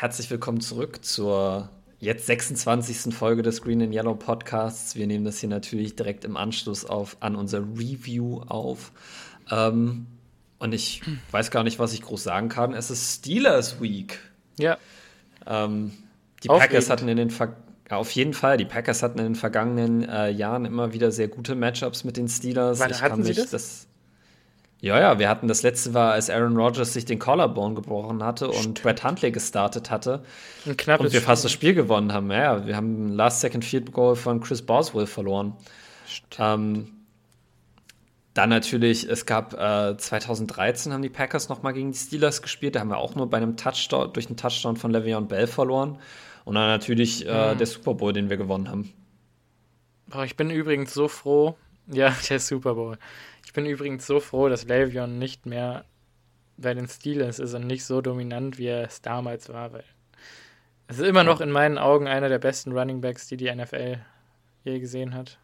Herzlich willkommen zurück zur jetzt 26. Folge des Green and Yellow Podcasts. Wir nehmen das hier natürlich direkt im Anschluss auf, an unser Review auf. Ähm, und ich weiß gar nicht, was ich groß sagen kann. Es ist Steelers Week. Ja. Ähm, die Aufregend. Packers hatten in den Ver ja, auf jeden Fall. Die Packers hatten in den vergangenen äh, Jahren immer wieder sehr gute Matchups mit den Steelers. Warte, hatten sie das? das? Ja, ja, wir hatten das letzte war, als Aaron Rodgers sich den Collarbone gebrochen hatte Stimmt. und Brett Huntley gestartet hatte. Ein knappes und wir fast das Spiel gewonnen haben. Ja, wir haben ein Last-Second Field Goal von Chris Boswell verloren. Ähm, dann natürlich, es gab äh, 2013 haben die Packers nochmal gegen die Steelers gespielt. Da haben wir auch nur bei einem Touchdown, durch einen Touchdown von Le'Veon Bell verloren. Und dann natürlich äh, mhm. der Super Bowl, den wir gewonnen haben. Boah, ich bin übrigens so froh. Ja, der Super Bowl. Ich bin übrigens so froh, dass Le'Veon nicht mehr bei den Steelers ist und nicht so dominant, wie er es damals war, weil es ist immer noch in meinen Augen einer der besten Running Backs, die die NFL je gesehen hat.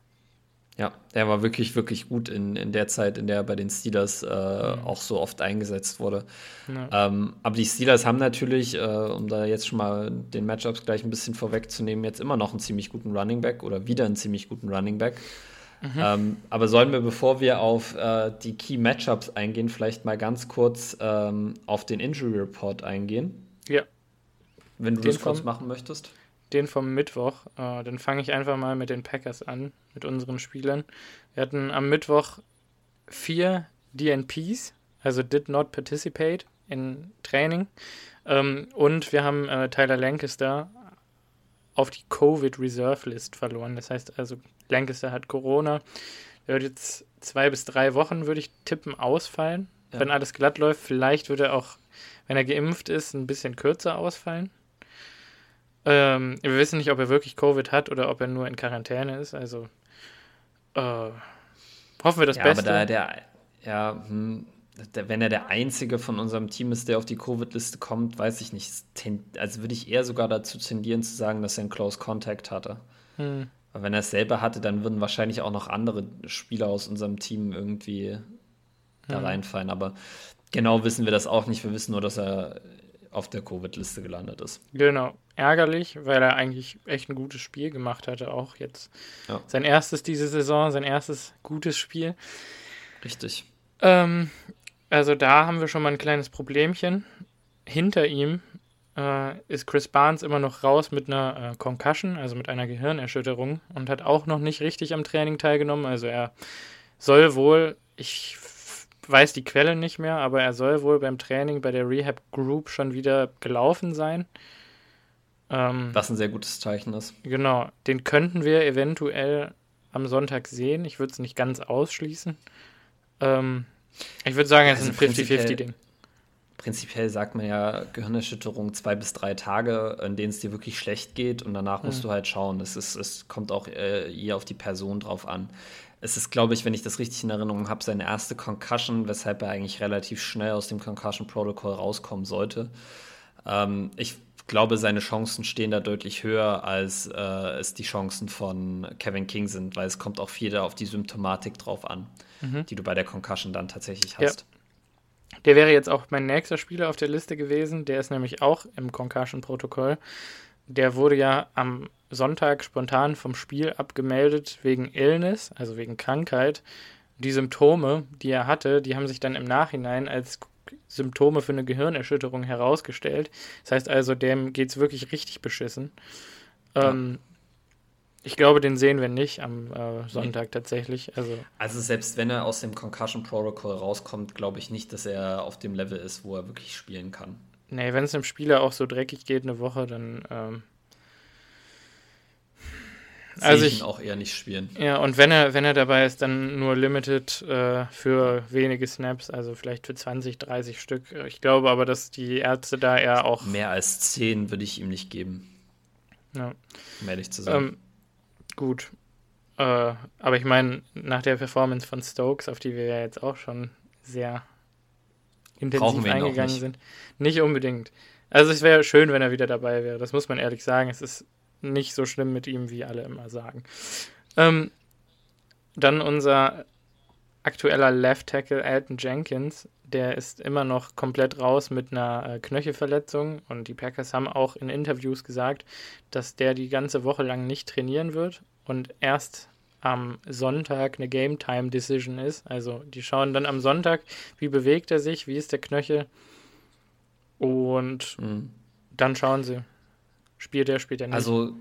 Ja, er war wirklich, wirklich gut in, in der Zeit, in der er bei den Steelers äh, mhm. auch so oft eingesetzt wurde. Ja. Ähm, aber die Steelers haben natürlich, äh, um da jetzt schon mal den Matchups gleich ein bisschen vorwegzunehmen, jetzt immer noch einen ziemlich guten Running Back oder wieder einen ziemlich guten Running Back. Mhm. Ähm, aber sollen wir, bevor wir auf äh, die Key Matchups eingehen, vielleicht mal ganz kurz ähm, auf den Injury Report eingehen? Ja. Wenn du den das kurz vom, machen möchtest. Den vom Mittwoch. Äh, dann fange ich einfach mal mit den Packers an, mit unseren Spielern. Wir hatten am Mittwoch vier DNPs, also did not participate in Training. Ähm, und wir haben äh, Tyler Lancaster auf die Covid Reserve List verloren. Das heißt also, Lancaster hat Corona. Er wird jetzt zwei bis drei Wochen, würde ich tippen, ausfallen. Ja. Wenn alles glatt läuft, vielleicht würde er auch, wenn er geimpft ist, ein bisschen kürzer ausfallen. Ähm, wir wissen nicht, ob er wirklich Covid hat oder ob er nur in Quarantäne ist. Also äh, hoffen wir das ja, Beste. Aber da der, ja, hm, wenn er der einzige von unserem Team ist, der auf die Covid-Liste kommt, weiß ich nicht. Also würde ich eher sogar dazu tendieren zu sagen, dass er einen Close Contact hatte. Hm. Weil wenn er es selber hatte, dann würden wahrscheinlich auch noch andere Spieler aus unserem Team irgendwie da hm. reinfallen. Aber genau wissen wir das auch nicht. Wir wissen nur, dass er auf der Covid-Liste gelandet ist. Genau. Ärgerlich, weil er eigentlich echt ein gutes Spiel gemacht hatte, auch jetzt. Ja. Sein erstes diese Saison, sein erstes gutes Spiel. Richtig. Ähm, also da haben wir schon mal ein kleines Problemchen. Hinter ihm äh, ist Chris Barnes immer noch raus mit einer äh, Concussion, also mit einer Gehirnerschütterung und hat auch noch nicht richtig am Training teilgenommen. Also er soll wohl, ich weiß die Quelle nicht mehr, aber er soll wohl beim Training bei der Rehab Group schon wieder gelaufen sein. Ähm, Was ein sehr gutes Zeichen ist. Genau, den könnten wir eventuell am Sonntag sehen. Ich würde es nicht ganz ausschließen. Ähm, ich würde sagen, es also ist ein 50-50-Ding. Prinzipiell sagt man ja Gehirnerschütterung zwei bis drei Tage, in denen es dir wirklich schlecht geht und danach musst mhm. du halt schauen. Es, ist, es kommt auch äh, eher auf die Person drauf an. Es ist, glaube ich, wenn ich das richtig in Erinnerung habe, seine erste Concussion, weshalb er eigentlich relativ schnell aus dem Concussion Protocol rauskommen sollte. Ähm, ich glaube, seine Chancen stehen da deutlich höher, als äh, es die Chancen von Kevin King sind, weil es kommt auch viel auf die Symptomatik drauf an, mhm. die du bei der Concussion dann tatsächlich hast. Ja. Der wäre jetzt auch mein nächster Spieler auf der Liste gewesen. Der ist nämlich auch im Concussion-Protokoll. Der wurde ja am Sonntag spontan vom Spiel abgemeldet wegen Illness, also wegen Krankheit. Die Symptome, die er hatte, die haben sich dann im Nachhinein als Symptome für eine Gehirnerschütterung herausgestellt. Das heißt also, dem geht es wirklich richtig beschissen. Ja. Ähm, ich glaube, den sehen wir nicht am äh, Sonntag nee. tatsächlich. Also, also selbst wenn er aus dem Concussion Protocol rauskommt, glaube ich nicht, dass er auf dem Level ist, wo er wirklich spielen kann. Nee, wenn es dem Spieler auch so dreckig geht eine Woche, dann ähm, also ich, ihn auch eher nicht spielen. Ja, und wenn er, wenn er dabei ist, dann nur limited äh, für wenige Snaps, also vielleicht für 20, 30 Stück. Ich glaube aber, dass die Ärzte da eher auch. Mehr als 10 würde ich ihm nicht geben. Ja. Um ehrlich zu sein. Ähm, gut. Äh, aber ich meine, nach der Performance von Stokes, auf die wir ja jetzt auch schon sehr intensiv eingegangen nicht. sind, nicht unbedingt. Also es wäre schön, wenn er wieder dabei wäre. Das muss man ehrlich sagen. Es ist nicht so schlimm mit ihm, wie alle immer sagen. Ähm, dann unser aktueller Left Tackle Alton Jenkins, der ist immer noch komplett raus mit einer äh, Knöchelverletzung und die Packers haben auch in Interviews gesagt, dass der die ganze Woche lang nicht trainieren wird und erst am Sonntag eine Game Time Decision ist. Also die schauen dann am Sonntag, wie bewegt er sich, wie ist der Knöchel und mhm. dann schauen sie, spielt er, spielt er nicht. Also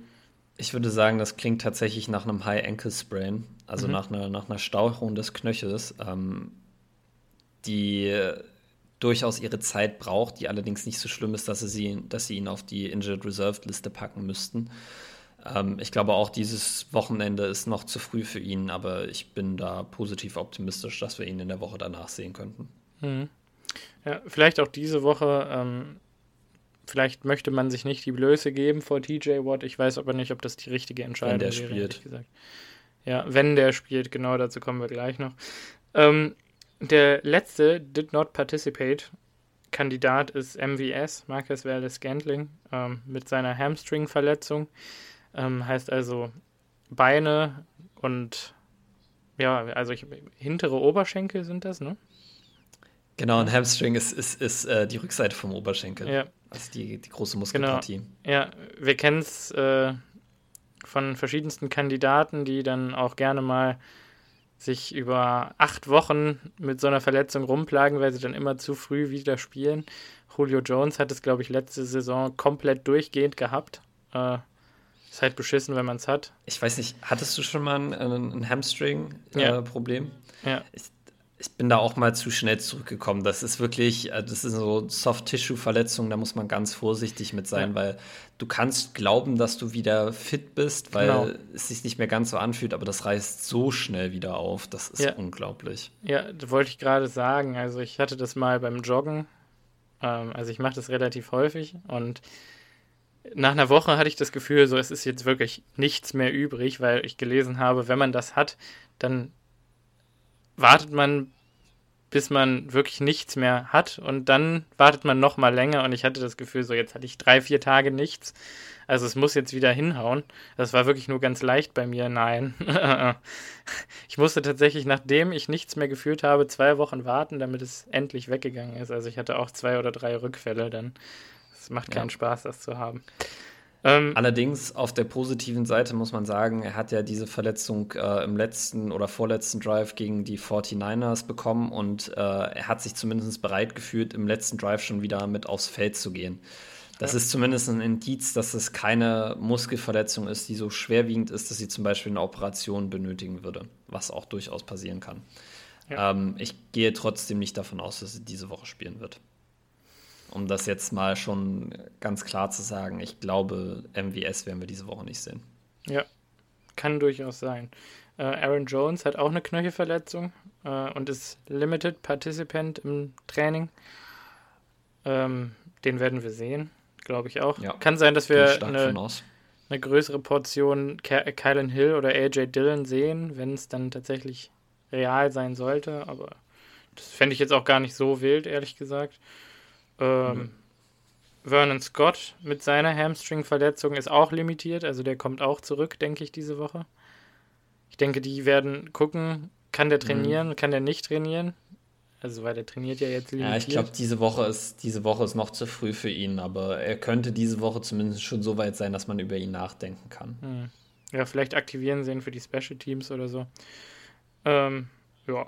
ich würde sagen, das klingt tatsächlich nach einem High Ankle Sprain, also mhm. nach, einer, nach einer Stauchung des Knöchels, ähm, die durchaus ihre Zeit braucht, die allerdings nicht so schlimm ist, dass sie, dass sie ihn auf die Injured Reserved Liste packen müssten. Ähm, ich glaube auch, dieses Wochenende ist noch zu früh für ihn, aber ich bin da positiv optimistisch, dass wir ihn in der Woche danach sehen könnten. Mhm. Ja, vielleicht auch diese Woche. Ähm, vielleicht möchte man sich nicht die Blöße geben vor TJ Watt. Ich weiß aber nicht, ob das die richtige Entscheidung wenn der wäre, spielt. gesagt. Ja, wenn der spielt, genau dazu kommen wir gleich noch. Ähm, der letzte Did Not Participate Kandidat ist MVS, Marcus Wallace Scantling, ähm, mit seiner Hamstring-Verletzung. Ähm, heißt also Beine und ja, also ich, hintere Oberschenkel sind das, ne? Genau, ein Hamstring ist, ist, ist äh, die Rückseite vom Oberschenkel. Ja. Also die, die große Muskelpartie. Genau. Ja, wir kennen es äh, von verschiedensten Kandidaten, die dann auch gerne mal sich über acht Wochen mit so einer Verletzung rumplagen, weil sie dann immer zu früh wieder spielen. Julio Jones hat es, glaube ich, letzte Saison komplett durchgehend gehabt. Äh, ist halt beschissen, wenn man es hat. Ich weiß nicht, hattest du schon mal ein, ein Hamstring-Problem? Äh, ja. Ich, ich, bin da auch mal zu schnell zurückgekommen. Das ist wirklich, äh, das ist so Soft-Tissue-Verletzung, da muss man ganz vorsichtig mit sein, ja. weil du kannst glauben, dass du wieder fit bist, weil genau. es sich nicht mehr ganz so anfühlt, aber das reißt so schnell wieder auf. Das ist ja. unglaublich. Ja, das wollte ich gerade sagen. Also ich hatte das mal beim Joggen. Ähm, also ich mache das relativ häufig und nach einer Woche hatte ich das Gefühl, so es ist jetzt wirklich nichts mehr übrig, weil ich gelesen habe, wenn man das hat, dann wartet man, bis man wirklich nichts mehr hat und dann wartet man noch mal länger und ich hatte das Gefühl, so jetzt hatte ich drei, vier Tage nichts. Also es muss jetzt wieder hinhauen. Das war wirklich nur ganz leicht bei mir. Nein. ich musste tatsächlich, nachdem ich nichts mehr gefühlt habe, zwei Wochen warten, damit es endlich weggegangen ist. Also ich hatte auch zwei oder drei Rückfälle dann. Es macht keinen ja. Spaß, das zu haben. Ähm, Allerdings auf der positiven Seite muss man sagen, er hat ja diese Verletzung äh, im letzten oder vorletzten Drive gegen die 49ers bekommen und äh, er hat sich zumindest bereit gefühlt, im letzten Drive schon wieder mit aufs Feld zu gehen. Das ja. ist zumindest ein Indiz, dass es keine Muskelverletzung ist, die so schwerwiegend ist, dass sie zum Beispiel eine Operation benötigen würde, was auch durchaus passieren kann. Ja. Ähm, ich gehe trotzdem nicht davon aus, dass sie diese Woche spielen wird um das jetzt mal schon ganz klar zu sagen, ich glaube, MWS werden wir diese Woche nicht sehen. Ja, kann durchaus sein. Äh, Aaron Jones hat auch eine Knöchelverletzung äh, und ist Limited Participant im Training. Ähm, den werden wir sehen, glaube ich auch. Ja, kann sein, dass wir eine, eine, größere Portion Ke Kylan Hill oder AJ Dillon sehen, wenn es dann tatsächlich real sein sollte, aber das fände ich jetzt auch gar nicht so wild, ehrlich gesagt. Ähm, mhm. Vernon Scott mit seiner Hamstring-Verletzung ist auch limitiert, also der kommt auch zurück, denke ich, diese Woche. Ich denke, die werden gucken, kann der trainieren, mhm. kann der nicht trainieren. Also weil der trainiert ja jetzt limitiert. Ja, ich glaube, diese Woche ist diese Woche ist noch zu früh für ihn, aber er könnte diese Woche zumindest schon so weit sein, dass man über ihn nachdenken kann. Mhm. Ja, vielleicht aktivieren sie ihn für die Special Teams oder so. Ähm, ja.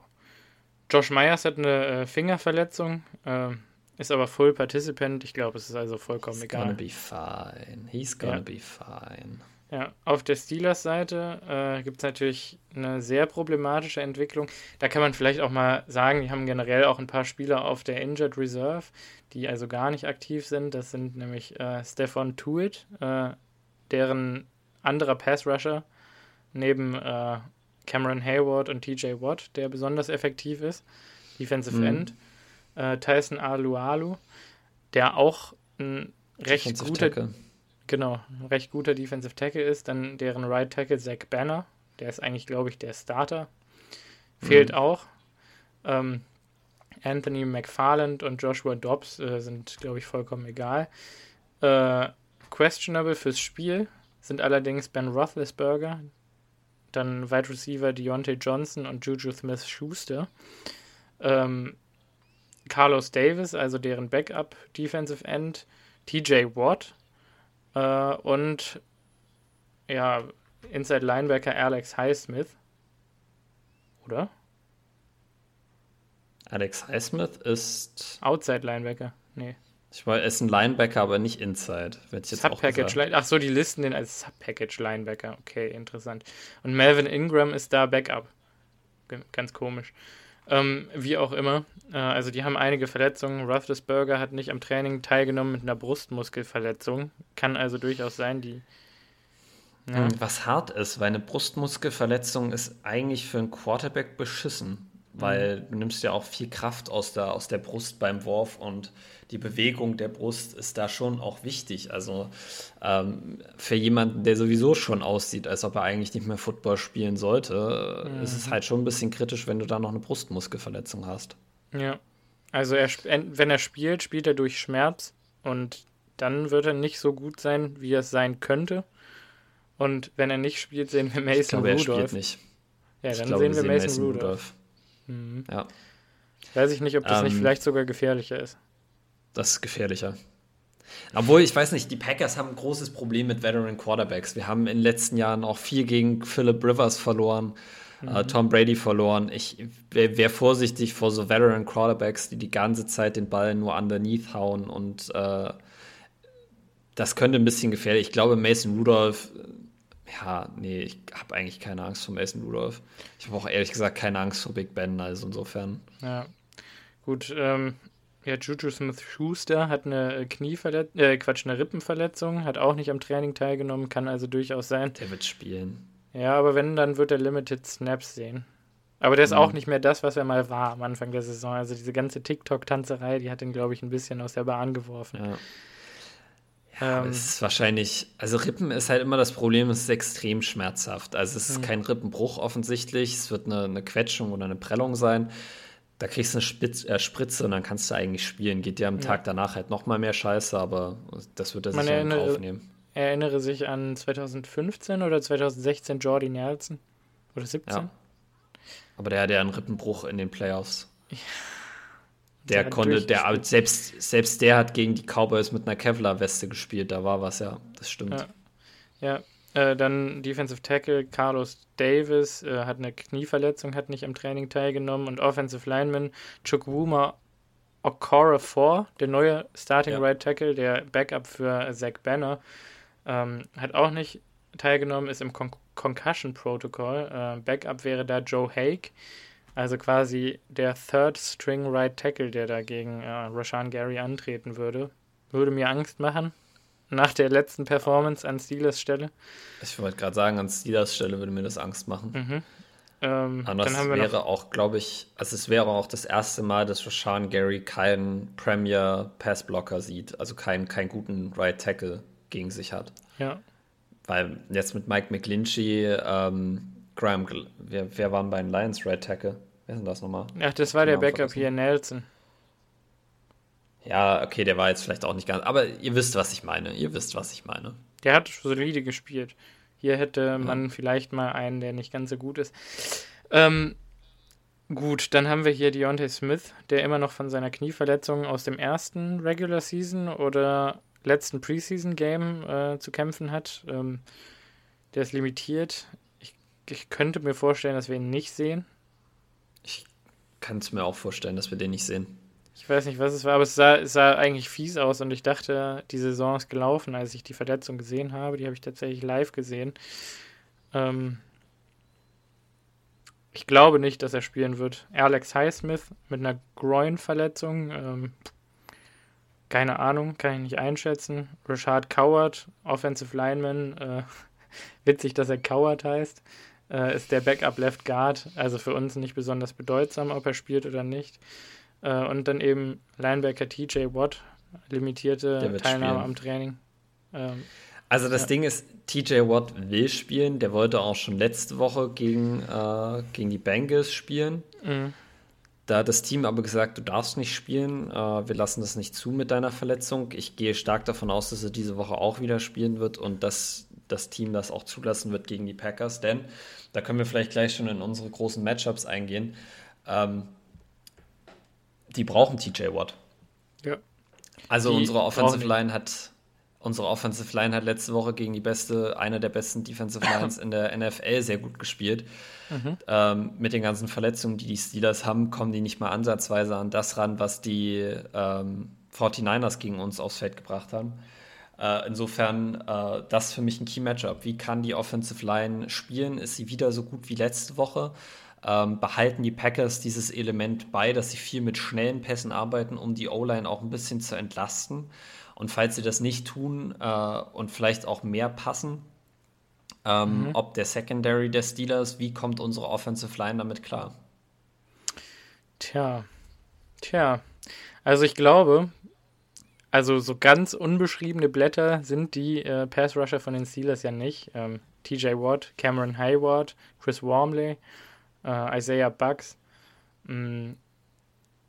Josh Myers hat eine äh, Fingerverletzung. Ähm, ist aber Full Participant. Ich glaube, es ist also vollkommen He's egal. Gonna be fine. He's gonna ja. be fine. Ja, auf der Steelers-Seite äh, gibt es natürlich eine sehr problematische Entwicklung. Da kann man vielleicht auch mal sagen, die haben generell auch ein paar Spieler auf der Injured Reserve, die also gar nicht aktiv sind. Das sind nämlich äh, Stefan Tuitt, äh, deren anderer Pass-Rusher neben äh, Cameron Hayward und TJ Watt, der besonders effektiv ist, Defensive mhm. End äh, Tyson Alualu, der auch ein recht Defensive guter, Tackle. genau, recht guter Defensive Tackle ist. Dann deren Right Tackle Zach Banner, der ist eigentlich, glaube ich, der Starter. Fehlt mhm. auch. Ähm, Anthony McFarland und Joshua Dobbs äh, sind, glaube ich, vollkommen egal. Äh, questionable fürs Spiel sind allerdings Ben Roethlisberger, dann Wide Receiver Deontay Johnson und Juju Smith Schuster. Ähm, Carlos Davis, also deren Backup Defensive End, TJ Watt äh, und ja, Inside Linebacker Alex Highsmith. Oder? Alex Highsmith ist. Outside Linebacker. Nee. Ich war, er ist ein Linebacker, aber nicht Inside. Sub-Package Ach so, die listen den als Sub-Package Linebacker. Okay, interessant. Und Melvin Ingram ist da Backup. Ganz komisch. Ähm, wie auch immer. Äh, also die haben einige Verletzungen. Roethlisberger hat nicht am Training teilgenommen mit einer Brustmuskelverletzung. Kann also durchaus sein, die. Ja. Was hart ist, weil eine Brustmuskelverletzung ist eigentlich für einen Quarterback beschissen weil mhm. du nimmst ja auch viel Kraft aus der, aus der Brust beim Wurf und die Bewegung der Brust ist da schon auch wichtig. Also ähm, für jemanden, der sowieso schon aussieht, als ob er eigentlich nicht mehr Football spielen sollte, mhm. ist es halt schon ein bisschen kritisch, wenn du da noch eine Brustmuskelverletzung hast. Ja, also er, wenn er spielt, spielt er durch Schmerz und dann wird er nicht so gut sein, wie er es sein könnte. Und wenn er nicht spielt, sehen wir Mason ich glaube, Rudolph. Er spielt nicht. Ja, dann glaube, sehen wir, wir Mason, Mason Rudolph. Rudolph. Mhm. Ja. Weiß ich nicht, ob das ähm, nicht vielleicht sogar gefährlicher ist. Das ist gefährlicher. Obwohl, ich weiß nicht, die Packers haben ein großes Problem mit Veteran Quarterbacks. Wir haben in den letzten Jahren auch viel gegen Philip Rivers verloren, äh, mhm. äh, Tom Brady verloren. Ich wäre wär vorsichtig vor so Veteran Quarterbacks, die die ganze Zeit den Ball nur underneath hauen und äh, das könnte ein bisschen gefährlich. Ich glaube, Mason Rudolph ja, nee, ich habe eigentlich keine Angst vor Mason Rudolph. Ich habe auch ehrlich gesagt keine Angst vor Big Ben, also insofern. Ja, gut. Ähm, ja, Juju Smith-Schuster hat eine Knieverletzung, äh, Quatsch, eine Rippenverletzung, hat auch nicht am Training teilgenommen, kann also durchaus sein. Der wird spielen. Ja, aber wenn, dann wird er Limited Snaps sehen. Aber der ist mhm. auch nicht mehr das, was er mal war am Anfang der Saison. Also diese ganze TikTok-Tanzerei, die hat ihn, glaube ich, ein bisschen aus der Bahn geworfen. Ja. Ja, ähm, es ist wahrscheinlich, also Rippen ist halt immer das Problem, es ist extrem schmerzhaft. Also es ist mhm. kein Rippenbruch offensichtlich, es wird eine, eine Quetschung oder eine Prellung sein. Da kriegst du eine Spitz, äh, Spritze und dann kannst du eigentlich spielen. Geht dir am ja. Tag danach halt noch mal mehr Scheiße, aber das wird er sicher in Kauf nehmen. Erinnere sich an 2015 oder 2016 Jordi Nelson oder 17. Ja. Aber der hat ja einen Rippenbruch in den Playoffs. Ja. Der, der konnte, der selbst, selbst der hat gegen die Cowboys mit einer Kevlar-Weste gespielt, da war was, ja, das stimmt. Ja, ja. Äh, dann Defensive Tackle Carlos Davis äh, hat eine Knieverletzung, hat nicht am Training teilgenommen und Offensive Lineman Chukwuma Okora 4, der neue Starting ja. Right Tackle, der Backup für Zach Banner, ähm, hat auch nicht teilgenommen, ist im Con Concussion Protocol. Äh, Backup wäre da Joe Haig. Also quasi der Third String Right Tackle, der dagegen äh, Rashan Gary antreten würde. Würde mir Angst machen. Nach der letzten Performance an Steelers Stelle. Ich wollte gerade sagen, an Steelers Stelle würde mir das Angst machen. Mhm. Ähm, Anders wäre auch, glaube ich, also es wäre auch das erste Mal, dass Rashan Gary keinen Premier Passblocker sieht, also keinen, keinen guten Right Tackle gegen sich hat. Ja. Weil jetzt mit Mike McGlinchey, ähm, Graham, wer, wer waren bei den Lions Right Tackle? Wer ist denn das nochmal? Ach, das war der Backup hier, Nelson. Ja, okay, der war jetzt vielleicht auch nicht ganz. Aber ihr wisst, was ich meine. Ihr wisst, was ich meine. Der hat solide gespielt. Hier hätte man ja. vielleicht mal einen, der nicht ganz so gut ist. Ähm, gut, dann haben wir hier Deontay Smith, der immer noch von seiner Knieverletzung aus dem ersten Regular Season oder letzten Preseason Game äh, zu kämpfen hat. Ähm, der ist limitiert ich könnte mir vorstellen, dass wir ihn nicht sehen. Ich kann es mir auch vorstellen, dass wir den nicht sehen. Ich weiß nicht, was es war, aber es sah, es sah eigentlich fies aus und ich dachte, die Saison ist gelaufen, als ich die Verletzung gesehen habe. Die habe ich tatsächlich live gesehen. Ähm ich glaube nicht, dass er spielen wird. Alex Highsmith mit einer Groin-Verletzung. Ähm keine Ahnung, kann ich nicht einschätzen. Richard Coward, Offensive Lineman. Äh witzig, dass er Coward heißt äh, ist der Backup Left Guard, also für uns nicht besonders bedeutsam, ob er spielt oder nicht. Äh, und dann eben Linebacker TJ Watt, limitierte Teilnahme spielen. am Training. Ähm, also das ja. Ding ist, TJ Watt will spielen, der wollte auch schon letzte Woche gegen, äh, gegen die Bengals spielen. Mhm. Da hat das Team aber gesagt, du darfst nicht spielen, äh, wir lassen das nicht zu mit deiner Verletzung. Ich gehe stark davon aus, dass er diese Woche auch wieder spielen wird und das das Team das auch zulassen wird gegen die Packers, denn da können wir vielleicht gleich schon in unsere großen Matchups eingehen. Ähm, die brauchen TJ Watt. Ja. Also die unsere Offensive Line hat unsere Offensive Line hat letzte Woche gegen die beste, eine der besten Defensive Lines in der NFL sehr gut gespielt. Mhm. Ähm, mit den ganzen Verletzungen, die die Steelers haben, kommen die nicht mal ansatzweise an das ran, was die ähm, 49ers gegen uns aufs Feld gebracht haben. Äh, insofern, äh, das für mich ein Key-Matchup. Wie kann die Offensive Line spielen? Ist sie wieder so gut wie letzte Woche? Ähm, behalten die Packers dieses Element bei, dass sie viel mit schnellen Pässen arbeiten, um die O-Line auch ein bisschen zu entlasten? Und falls sie das nicht tun äh, und vielleicht auch mehr passen, ähm, mhm. ob der Secondary der Steelers, wie kommt unsere Offensive Line damit klar? Tja, tja. Also ich glaube, also so ganz unbeschriebene Blätter sind die äh, Pass Rusher von den Steelers ja nicht. Ähm, TJ Watt, Cameron Hayward, Chris Wormley, äh, Isaiah Bucks. Mhm.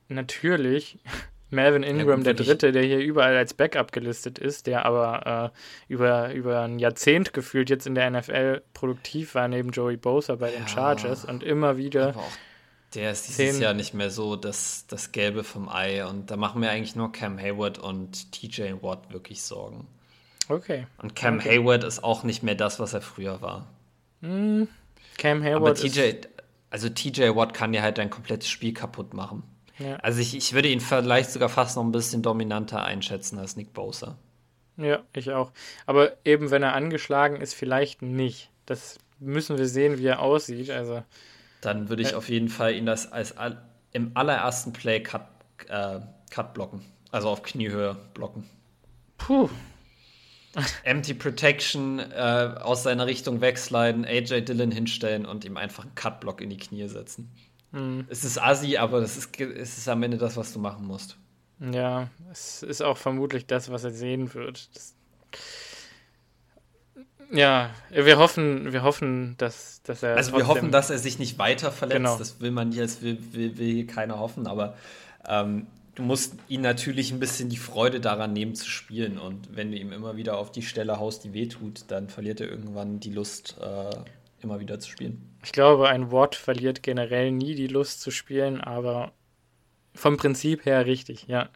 Natürlich Melvin Ingram, ja, der Dritte, der hier überall als Backup gelistet ist, der aber äh, über, über ein Jahrzehnt gefühlt jetzt in der NFL produktiv war, neben Joey Bosa bei den ja, Chargers und immer wieder. Der ist dieses Jahr nicht mehr so das, das Gelbe vom Ei und da machen mir eigentlich nur Cam Hayward und TJ Watt wirklich Sorgen. Okay. Und Cam okay. Hayward ist auch nicht mehr das, was er früher war. Mm, Cam Hayward. Aber TJ, also TJ Watt kann dir halt dein komplettes Spiel kaputt machen. Ja. Also ich, ich würde ihn vielleicht sogar fast noch ein bisschen dominanter einschätzen als Nick Bosa. Ja, ich auch. Aber eben, wenn er angeschlagen ist, vielleicht nicht. Das müssen wir sehen, wie er aussieht. Also, Dann würde ich auf jeden Fall ihn das als all, im allerersten Play Cut, äh, Cut blocken. Also auf Kniehöhe blocken. Puh. Empty Protection äh, aus seiner Richtung wegsliden, AJ Dillon hinstellen und ihm einfach einen Cut-Block in die Knie setzen. Mhm. Es ist assi, aber das ist, es ist am Ende das, was du machen musst. Ja, es ist auch vermutlich das, was er sehen wird. Das ja, wir hoffen, wir hoffen, dass, dass er. Also wir hoffen, dass er sich nicht weiter verletzt. Genau. Das will man jetzt, will, will, will keiner hoffen, aber ähm, du musst ihn natürlich ein bisschen die Freude daran nehmen zu spielen. Und wenn du ihm immer wieder auf die Stelle haust, die wehtut, dann verliert er irgendwann die Lust, äh, immer wieder zu spielen. Ich glaube, ein Watt verliert generell nie die Lust zu spielen, aber vom Prinzip her richtig, ja.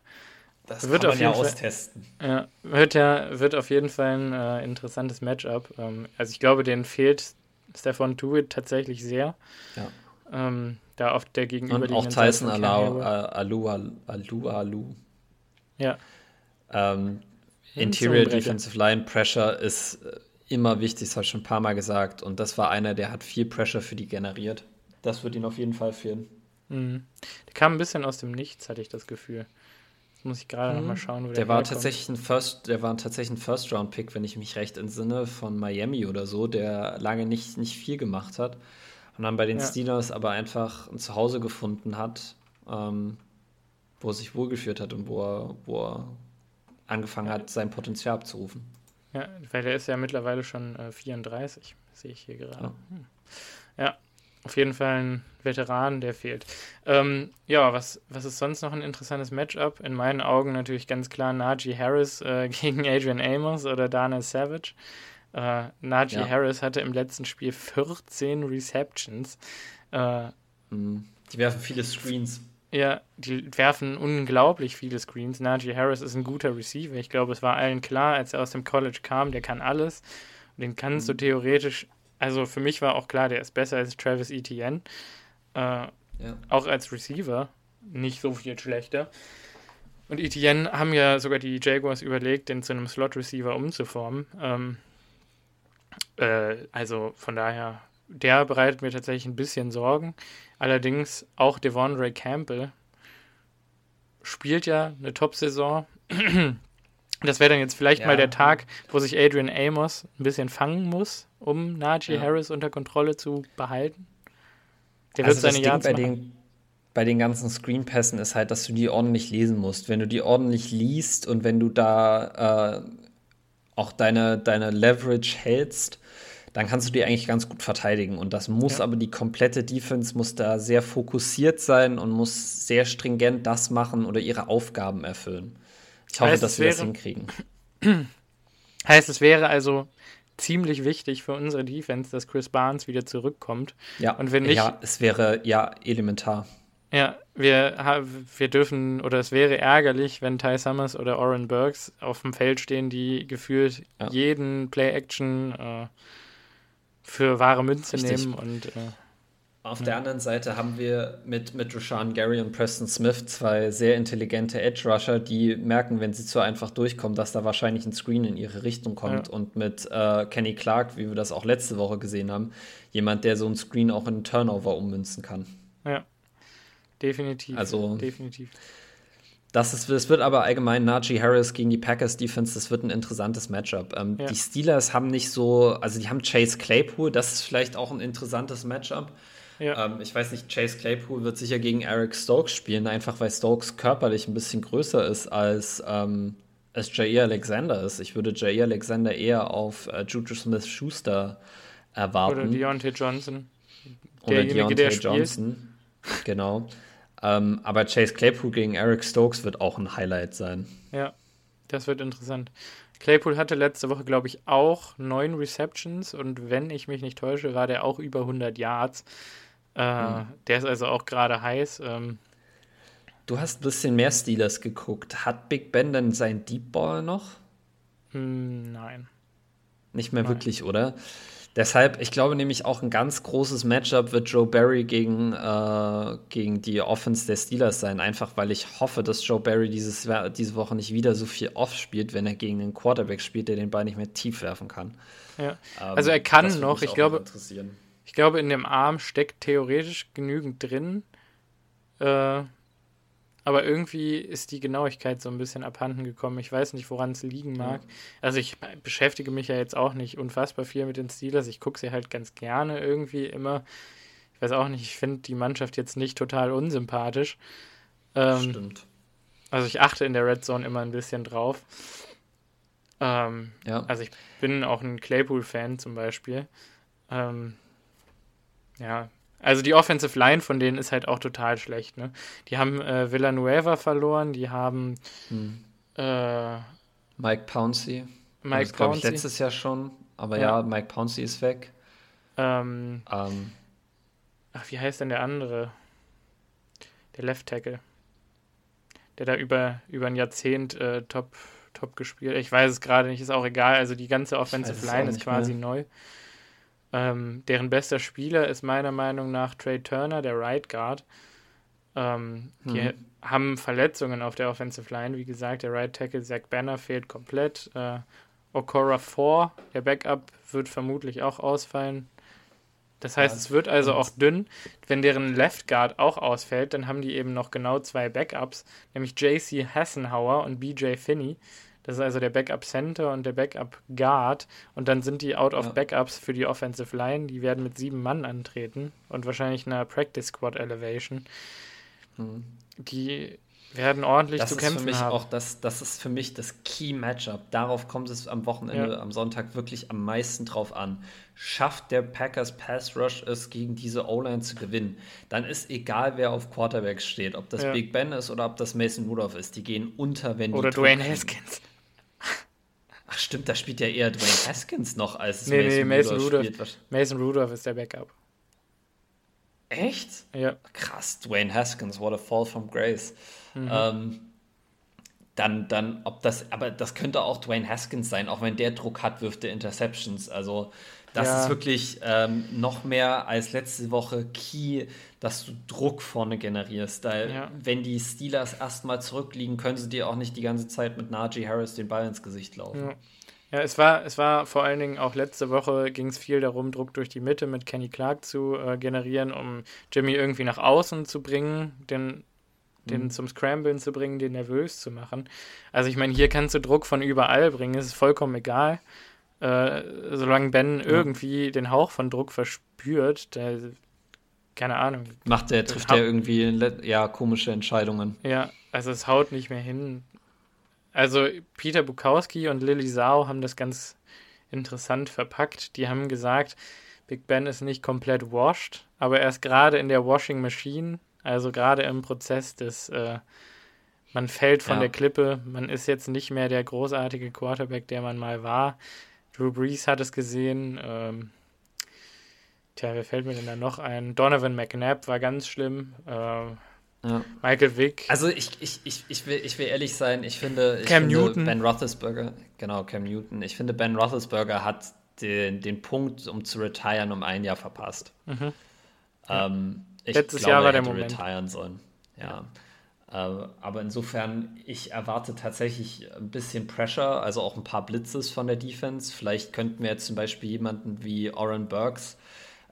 Das wird kann man ja austesten. ja, wird ja, wird auf jeden Fall ein äh, interessantes Matchup. Ähm, also ich glaube, denen fehlt Stefan Tuit tatsächlich sehr. Ja. Ähm, da auf der gegenüberliegenden Und auch Tyson Alu, Alu, Alu, Alu. Ja. Ähm, Interior Defensive Line Pressure ist äh, immer wichtig, das habe ich schon ein paar Mal gesagt. Und das war einer, der hat viel Pressure für die generiert. Das wird ihn auf jeden Fall fehlen. Mhm. Der kam ein bisschen aus dem Nichts, hatte ich das Gefühl. Jetzt muss ich gerade mhm. noch mal schauen, wo der, der war tatsächlich ein First, Der war tatsächlich ein First-Round-Pick, wenn ich mich recht entsinne, von Miami oder so, der lange nicht, nicht viel gemacht hat. Und dann bei den ja. Steelers aber einfach ein Zuhause gefunden hat, ähm, wo er sich wohlgeführt hat und wo er, wo er angefangen hat, sein Potenzial abzurufen. Ja, weil der ist ja mittlerweile schon äh, 34, sehe ich hier gerade. Ja. Hm. ja. Auf jeden Fall ein Veteran, der fehlt. Ähm, ja, was, was ist sonst noch ein interessantes Matchup? In meinen Augen natürlich ganz klar Najee Harris äh, gegen Adrian Amos oder Daniel Savage. Äh, Najee ja. Harris hatte im letzten Spiel 14 Receptions. Äh, mhm. Die werfen viele Screens. Ja, die werfen unglaublich viele Screens. Najee Harris ist ein guter Receiver. Ich glaube, es war allen klar, als er aus dem College kam, der kann alles. Und den kannst mhm. du theoretisch, also für mich war auch klar, der ist besser als Travis Etienne. Äh, ja. Auch als Receiver nicht so viel schlechter. Und Etienne haben ja sogar die Jaguars überlegt, den zu einem Slot-Receiver umzuformen. Ähm, äh, also von daher, der bereitet mir tatsächlich ein bisschen Sorgen. Allerdings auch Devondre Campbell spielt ja eine Top-Saison. Das wäre dann jetzt vielleicht ja. mal der Tag, wo sich Adrian Amos ein bisschen fangen muss, um Najee ja. Harris unter Kontrolle zu behalten. Der also wird seine Yards bei den, bei den ganzen Screenpässen ist halt, dass du die ordentlich lesen musst. Wenn du die ordentlich liest und wenn du da äh, auch deine, deine Leverage hältst, dann kannst du die eigentlich ganz gut verteidigen. Und das muss ja. aber die komplette Defense muss da sehr fokussiert sein und muss sehr stringent das machen oder ihre Aufgaben erfüllen. Ich hoffe, heißt, dass wir wäre, das hinkriegen. Heißt, es wäre also ziemlich wichtig für unsere Defense, dass Chris Barnes wieder zurückkommt. Ja, und wenn nicht, ja es wäre ja elementar. Ja, wir, wir dürfen, oder es wäre ärgerlich, wenn Ty Summers oder Oren Burks auf dem Feld stehen, die gefühlt ja. jeden Play-Action äh, für wahre Münze Richtig. nehmen und äh, auf der anderen Seite haben wir mit, mit Rashawn Gary und Preston Smith zwei sehr intelligente Edge-Rusher, die merken, wenn sie zu einfach durchkommen, dass da wahrscheinlich ein Screen in ihre Richtung kommt. Ja. Und mit äh, Kenny Clark, wie wir das auch letzte Woche gesehen haben, jemand, der so ein Screen auch in einen Turnover ummünzen kann. Ja, definitiv. Also, definitiv. Das, ist, das wird aber allgemein Najee Harris gegen die Packers Defense, das wird ein interessantes Matchup. Ähm, ja. Die Steelers haben nicht so, also die haben Chase Claypool, das ist vielleicht auch ein interessantes Matchup. Ja. Ähm, ich weiß nicht, Chase Claypool wird sicher gegen Eric Stokes spielen, einfach weil Stokes körperlich ein bisschen größer ist als, ähm, als Jair Alexander ist. Ich würde Jair Alexander eher auf äh, Juju Smith Schuster erwarten. Oder Deontay Johnson. Oder Deontay Johnson. Genau. Ähm, aber Chase Claypool gegen Eric Stokes wird auch ein Highlight sein. Ja, das wird interessant. Claypool hatte letzte Woche, glaube ich, auch neun Receptions und wenn ich mich nicht täusche, war der auch über 100 Yards. Äh, mhm. Der ist also auch gerade heiß. Ähm. Du hast ein bisschen mehr Steelers geguckt. Hat Big Ben denn sein Deep Ball noch? Hm, nein. Nicht mehr nein. wirklich, oder? Deshalb, ich glaube nämlich auch ein ganz großes Matchup wird Joe Barry gegen, äh, gegen die Offense der Steelers sein. Einfach weil ich hoffe, dass Joe Barry dieses, diese Woche nicht wieder so viel off spielt, wenn er gegen einen Quarterback spielt, der den Ball nicht mehr tief werfen kann. Ja. Ähm, also er kann noch, ich glaube. Interessieren. Ich glaube, in dem Arm steckt theoretisch genügend drin. Äh, aber irgendwie ist die Genauigkeit so ein bisschen abhanden gekommen. Ich weiß nicht, woran es liegen mag. Also ich beschäftige mich ja jetzt auch nicht unfassbar viel mit den Steelers. Ich gucke sie halt ganz gerne irgendwie immer. Ich weiß auch nicht, ich finde die Mannschaft jetzt nicht total unsympathisch. Ähm, Stimmt. Also ich achte in der Red Zone immer ein bisschen drauf. Ähm, ja. Also ich bin auch ein Claypool-Fan zum Beispiel. Ähm, ja, also die Offensive Line von denen ist halt auch total schlecht. Ne? Die haben äh, Villanueva verloren, die haben hm. äh, Mike Pouncey. Mike das glaube ich letztes Jahr schon, aber ja, ja Mike Pouncey ist weg. Ähm, ähm, ach, wie heißt denn der andere? Der Left Tackle. Der da über, über ein Jahrzehnt äh, top, top gespielt. Ich weiß es gerade nicht, ist auch egal. Also die ganze Offensive Line ist quasi mehr. neu. Ähm, deren bester Spieler ist meiner Meinung nach Trey Turner, der Right Guard. Ähm, mhm. Die haben Verletzungen auf der Offensive Line. Wie gesagt, der Right Tackle Zach Banner fehlt komplett. Äh, Okora 4, der Backup, wird vermutlich auch ausfallen. Das heißt, ja, es wird also auch dünn. Wenn deren Left Guard auch ausfällt, dann haben die eben noch genau zwei Backups, nämlich JC Hassenhauer und BJ Finney. Das ist also der Backup Center und der Backup Guard. Und dann sind die out of ja. Backups für die Offensive Line. Die werden mit sieben Mann antreten und wahrscheinlich einer Practice Squad Elevation. Mhm. Die werden ordentlich das zu kämpfen für mich haben. Auch das, das ist für mich das Key Matchup. Darauf kommt es am Wochenende, ja. am Sonntag wirklich am meisten drauf an. Schafft der Packers Pass Rush es, gegen diese O-Line zu gewinnen, dann ist egal, wer auf Quarterbacks steht, ob das ja. Big Ben ist oder ob das Mason Rudolph ist. Die gehen unter, wenn oder die. Oder Dwayne Haskins. Ach stimmt, da spielt ja eher Dwayne Haskins noch als nee, Mason, nee, Mason Rudolph. Rudolph Mason Rudolph ist der Backup. Echt? Ja. Krass, Dwayne Haskins, what a fall from grace. Mhm. Ähm, dann, dann, ob das, aber das könnte auch Dwayne Haskins sein, auch wenn der Druck hat, wirft er Interceptions. Also, das ja. ist wirklich ähm, noch mehr als letzte Woche Key, dass du Druck vorne generierst. Da, ja. Wenn die Steelers erstmal zurückliegen, können sie dir auch nicht die ganze Zeit mit Najee Harris den Ball ins Gesicht laufen. Ja. Ja, es war, es war vor allen Dingen auch letzte Woche ging es viel darum, Druck durch die Mitte mit Kenny Clark zu äh, generieren, um Jimmy irgendwie nach außen zu bringen, den, den mhm. zum Scramblen zu bringen, den nervös zu machen. Also ich meine, hier kannst du Druck von überall bringen, es ist vollkommen egal. Äh, solange Ben ja. irgendwie den Hauch von Druck verspürt, der, keine Ahnung. Macht der, trifft er irgendwie ja, komische Entscheidungen. Ja, also es haut nicht mehr hin. Also Peter Bukowski und Lily Sau haben das ganz interessant verpackt. Die haben gesagt, Big Ben ist nicht komplett washed, aber er ist gerade in der Washing Machine, also gerade im Prozess des äh, man fällt von ja. der Klippe, man ist jetzt nicht mehr der großartige Quarterback, der man mal war Drew Brees hat es gesehen. Ähm, tja, wer fällt mir denn da noch ein? Donovan McNabb war ganz schlimm. Ähm, ja. Michael Vick. Also ich, ich, ich, ich, will, ich will ehrlich sein, ich finde, ich Cam finde Newton. Ben Roethlisberger, genau, Cam Newton, ich finde, Ben Roethlisberger hat den, den Punkt, um zu retiren, um ein Jahr verpasst. Mhm. Ähm, ich Letztes glaube, Jahr war er der hätte Moment. retiren sollen. Ja. Äh, aber insofern, ich erwarte tatsächlich ein bisschen Pressure, also auch ein paar Blitzes von der Defense. Vielleicht könnten wir jetzt zum Beispiel jemanden wie Oren Burks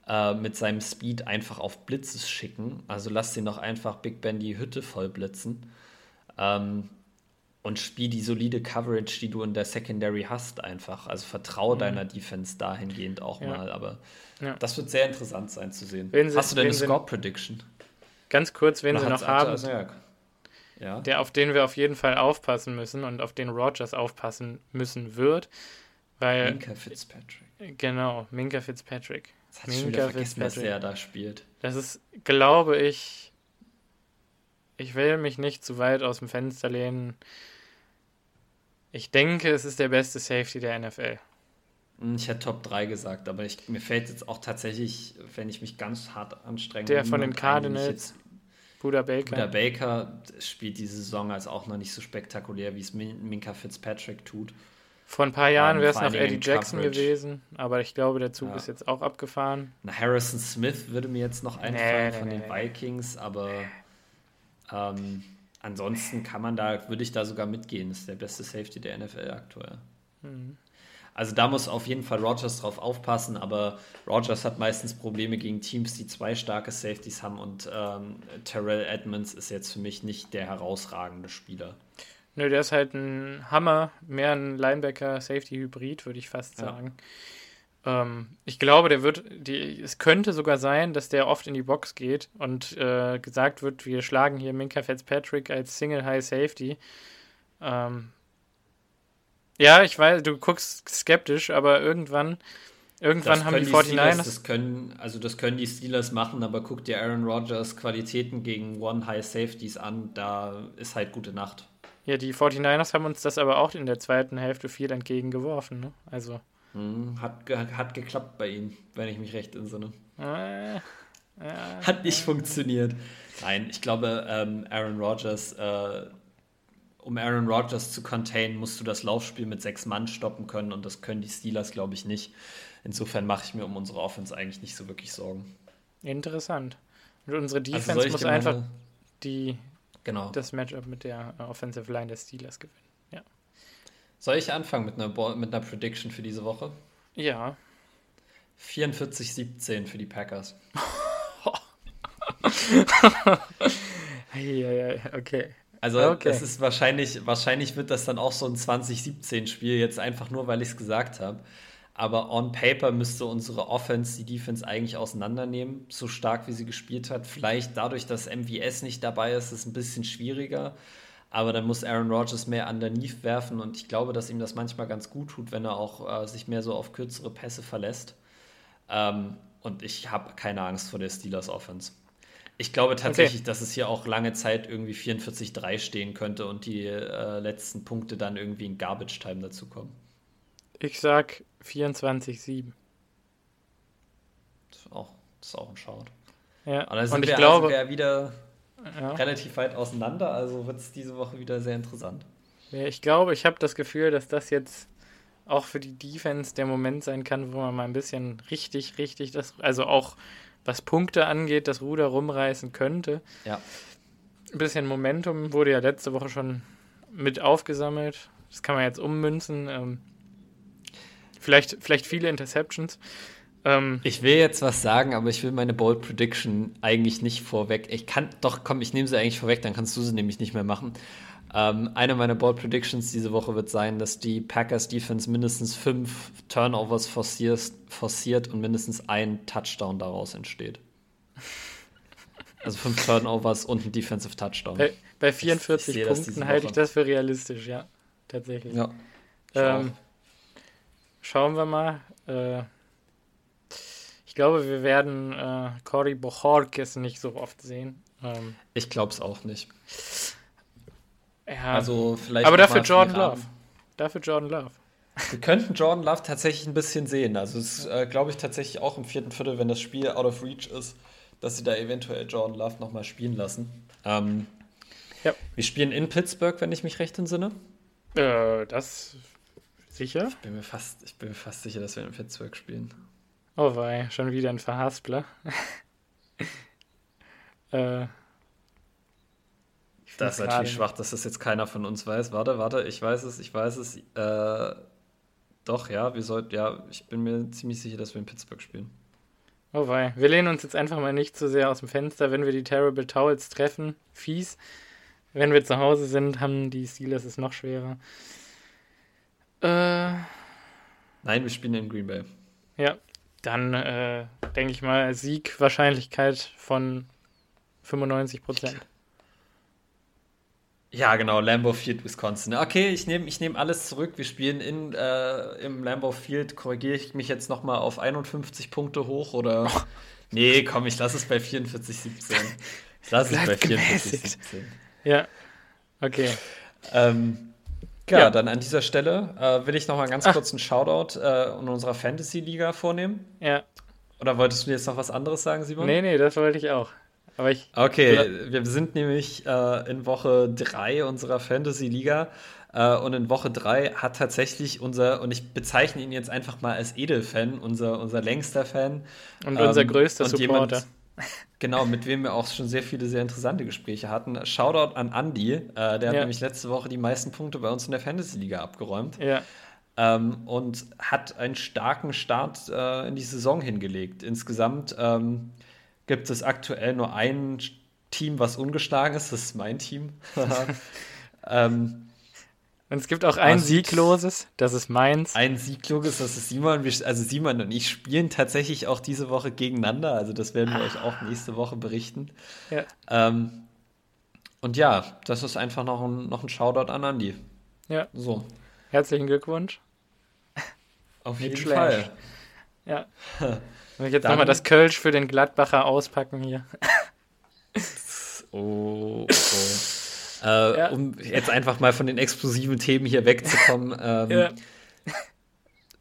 äh, mit seinem Speed einfach auf Blitzes schicken. Also lass ihn doch einfach Big Ben die Hütte voll blitzen. Ähm, und spiel die solide Coverage, die du in der Secondary hast, einfach. Also vertraue Mhm. deiner Defense dahingehend auch Ja. mal. Aber Ja. das wird sehr interessant sein zu sehen. Wen sie- Hast du denn eine Score-Prediction? Ganz kurz, wen Oder sie noch haben, also, ja. der auf den wir auf jeden Fall aufpassen müssen und auf den Rogers aufpassen müssen wird, weil Minka Fitzpatrick. genau Minka Fitzpatrick. Das hat Minka wieder vergessen, dass der da spielt. Das ist, glaube ich, ich will mich nicht zu weit aus dem Fenster lehnen. Ich denke, es ist der beste Safety der NFL. Hm, Ich hätte Top 3 gesagt, aber ich, mir fällt jetzt auch tatsächlich, wenn ich mich ganz hart anstrenge, Der von den Cardinals, Buda Baker. Buda Baker spielt diese Saison als auch noch nicht so spektakulär, wie es Min Minka Fitzpatrick tut. Vor ein paar Jahren Ähm, wäre es noch Eddie Jackson Coverage. gewesen, aber ich glaube, der Zug Ja. ist jetzt auch abgefahren. Na, Harrison Smith würde mir jetzt noch einfallen nee, von nee, den nee. Vikings, aber ähm, ansonsten kann man da, würde ich da sogar mitgehen. Das ist der beste Safety der NFL aktuell. Mhm. Also da muss auf jeden Fall Rogers drauf aufpassen, aber Rogers hat meistens Probleme gegen Teams, die zwei starke Safeties haben und ähm, Terrell Edmonds ist jetzt für mich nicht der herausragende Spieler. Nö, der ist halt ein Hammer, mehr ein Linebacker-Safety-Hybrid, würde ich fast Ja. sagen. Ähm, ich glaube, der wird, die, es könnte sogar sein, dass der oft in die Box geht und äh, gesagt wird, wir schlagen hier Minka Fitzpatrick als Single High Safety. Ähm, ja, ich weiß, du guckst skeptisch, aber irgendwann, irgendwann Das haben die können 49ers. Steelers, das können, also das können die Steelers machen, aber guck dir Aaron Rodgers Qualitäten gegen One High Safeties an, da ist halt gute Nacht. ja, die 49ers haben uns das aber auch in der zweiten Hälfte viel entgegengeworfen. Ne? Also, Hm, hat, hat geklappt bei ihm, wenn ich mich recht entsinne. äh, äh, Hat nicht funktioniert. Nein, ich glaube, ähm, Aaron Rodgers, äh, um Aaron Rodgers zu containen, musst du das Laufspiel mit sechs Mann stoppen können und das können die Steelers, glaube ich, nicht. Insofern mache ich mir um unsere Offense eigentlich nicht so wirklich Sorgen. interessant. Und unsere Also Defense ich muss dir meine- einfach die, Genau. das Matchup mit der äh, Offensive Line der Steelers gewinnen. Soll ich anfangen mit einer, mit einer Prediction für diese Woche? Ja, 44-17 für die Packers. Okay. Also Okay. es ist wahrscheinlich, wahrscheinlich wird das dann auch so ein 2017-Spiel, jetzt einfach nur, weil ich es gesagt habe. Aber on paper müsste unsere Offense die Defense eigentlich auseinandernehmen, so stark wie sie gespielt hat. Vielleicht dadurch, dass MVS nicht dabei ist, ist es ein bisschen schwieriger. Aber dann muss Aaron Rodgers mehr underneath werfen und ich glaube, dass ihm das manchmal ganz gut tut, wenn er auch äh, sich mehr so auf kürzere Pässe verlässt. Ähm, und ich habe keine Angst vor der Steelers Offense. Ich glaube tatsächlich, dass es hier auch lange Zeit irgendwie 44-3 stehen könnte und die äh, letzten Punkte dann irgendwie in Garbage Time dazukommen. Ich sag 24-7. Das ist auch, das ist auch ein Shout. Ja, Aber da sind und ich wir, glaube, sind wir ja wieder ja, relativ weit auseinander, also wird es diese Woche wieder sehr interessant. ja, ich glaube, ich habe das Gefühl, dass das jetzt auch für die Defense der Moment sein kann, wo man mal ein bisschen richtig, richtig das, also auch was Punkte angeht, das Ruder rumreißen könnte. Ja. Ein bisschen Momentum wurde ja letzte Woche schon mit aufgesammelt. Das kann man jetzt ummünzen. Ähm, vielleicht, vielleicht viele Interceptions. Ähm, Ich will jetzt was sagen, aber ich will meine Bold Prediction eigentlich nicht vorweg. Ich kann, doch, komm, ich nehme sie eigentlich vorweg, dann kannst du sie nämlich nicht mehr machen. Ähm, eine meiner Bold Predictions diese Woche wird sein, dass die Packers Defense mindestens fünf Turnovers forciert, forciert und mindestens ein Touchdown daraus entsteht. Also fünf Turnovers und ein Defensive Touchdown. bei, bei ich 44 sehe das diese Punkten halte ich das für realistisch, ja. Tatsächlich. Ja. Ähm, schauen wir mal. Äh, ich glaube, wir werden äh, Cory Bochorkes nicht so oft sehen. Ähm, Ich glaube es auch nicht. Ja, Also vielleicht aber dafür Jordan Love. Dafür Jordan Love. Wir könnten Jordan Love tatsächlich ein bisschen sehen. Also es äh, glaube ich tatsächlich auch im vierten Viertel, wenn das Spiel out of reach ist, dass sie da eventuell Jordan Love nochmal spielen lassen. Ähm, ja. Wir spielen in Pittsburgh, wenn ich mich recht entsinne. Äh, das sicher? Ich bin, mir fast, ich bin mir fast sicher, dass wir in Pittsburgh spielen. Oh wei, schon wieder ein Verhaspler. äh, das ist natürlich schwach, dass das jetzt keiner von uns weiß. Warte, warte, ich weiß es, ich weiß es. Äh, doch, ja, wir sollten, ja, ich bin mir ziemlich sicher, dass wir in Pittsburgh spielen. Oh wei, wir lehnen uns jetzt einfach mal nicht zu so sehr aus dem Fenster, wenn wir die Terrible Towels treffen. Fies. Wenn wir zu Hause sind, haben die Steelers es noch schwerer. Äh, Nein, wir spielen in Green Bay. Ja, dann äh, denke ich mal Siegwahrscheinlichkeit von 95 Prozent. Ja, genau, Lambeau Field, Wisconsin. Okay, ich nehme ich nehm alles zurück. Wir spielen in, äh, im Lambeau Field. Korrigiere ich mich jetzt nochmal auf 51 Punkte hoch oder. Oh. Nee, komm, ich lasse es bei 44, 17. Ich lasse es bei 44, 17. Ja, okay. Ähm, ja, ja, dann an dieser Stelle äh, will ich nochmal ganz Ach. kurz einen Shoutout äh, in unserer Fantasy-Liga vornehmen. Ja. Oder wolltest du jetzt noch was anderes sagen, Simon? Nee, nee, das wollte ich auch. Aber ich, okay, wir sind nämlich äh, in Woche 3 unserer Fantasy-Liga. Äh, und in Woche 3 hat tatsächlich unser, und ich bezeichne ihn jetzt einfach mal als Edelfan, unser, unser längster Fan. Und ähm, unser größter und Supporter. Jemand, genau, mit wem wir auch schon sehr viele sehr interessante Gespräche hatten. Shoutout an Andy, äh, der hat ja. nämlich letzte Woche die meisten Punkte bei uns in der Fantasy-Liga abgeräumt. Ja. Ähm, und hat einen starken Start äh, in die Saison hingelegt. Insgesamt ähm, gibt es aktuell nur ein Team, was ungeschlagen ist. Das ist mein Team. ähm, und es gibt auch ein siegloses, das ist meins. Ein siegloses, das ist Simon. Also Simon und ich spielen tatsächlich auch diese Woche gegeneinander. Also das werden wir ah. euch auch nächste Woche berichten. Ja. Ähm, und ja, das ist einfach noch ein, noch ein Shoutout an Andi. Ja. So. Herzlichen Glückwunsch. Auf jeden Fall. Ja. Soll ich jetzt nochmal das Kölsch für den Gladbacher auspacken hier? oh, oh. Äh, ja. Um jetzt einfach mal von den explosiven Themen hier wegzukommen. Ähm, ja.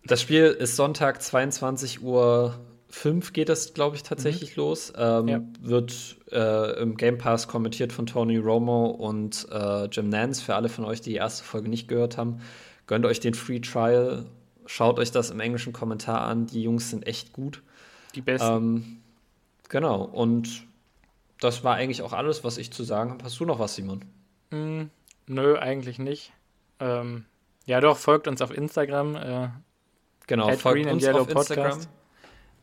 Das Spiel ist Sonntag 22 Uhr 5 geht das, glaube ich, tatsächlich mhm. los. Ähm, ja. Wird äh, im Game Pass kommentiert von Tony Romo und äh, Jim Nance. Für alle von euch, die die erste Folge nicht gehört haben, gönnt euch den Free Trial. Schaut euch das im englischen Kommentar an. Die Jungs sind echt gut. Die besten. Ähm, genau, und das war eigentlich auch alles, was ich zu sagen habe. Hast du noch was, Simon? Mm, nö, eigentlich nicht. Ähm, ja, doch, folgt uns auf Instagram. Äh, genau, folgt uns auf Podcast. Instagram.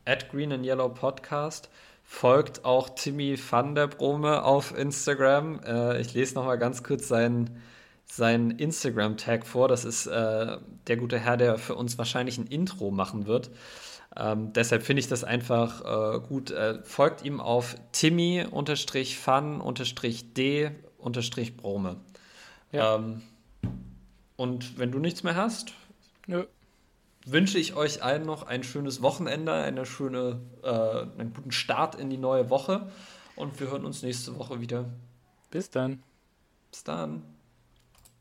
At Green and Yellow Podcast. Folgt auch Timmy van der Brome auf Instagram. Äh, ich lese noch mal ganz kurz seinen, seinen Instagram-Tag vor. Das ist äh, der gute Herr, der für uns wahrscheinlich ein Intro machen wird. Ähm, deshalb finde ich das einfach äh, gut. Äh, folgt ihm auf Timmy-fan-d-brome. Ja. Ähm, und wenn du nichts mehr hast, Nö. wünsche ich euch allen noch ein schönes Wochenende, eine schöne, äh, einen guten Start in die neue Woche. Und wir hören uns nächste Woche wieder. Bis dann. Bis dann.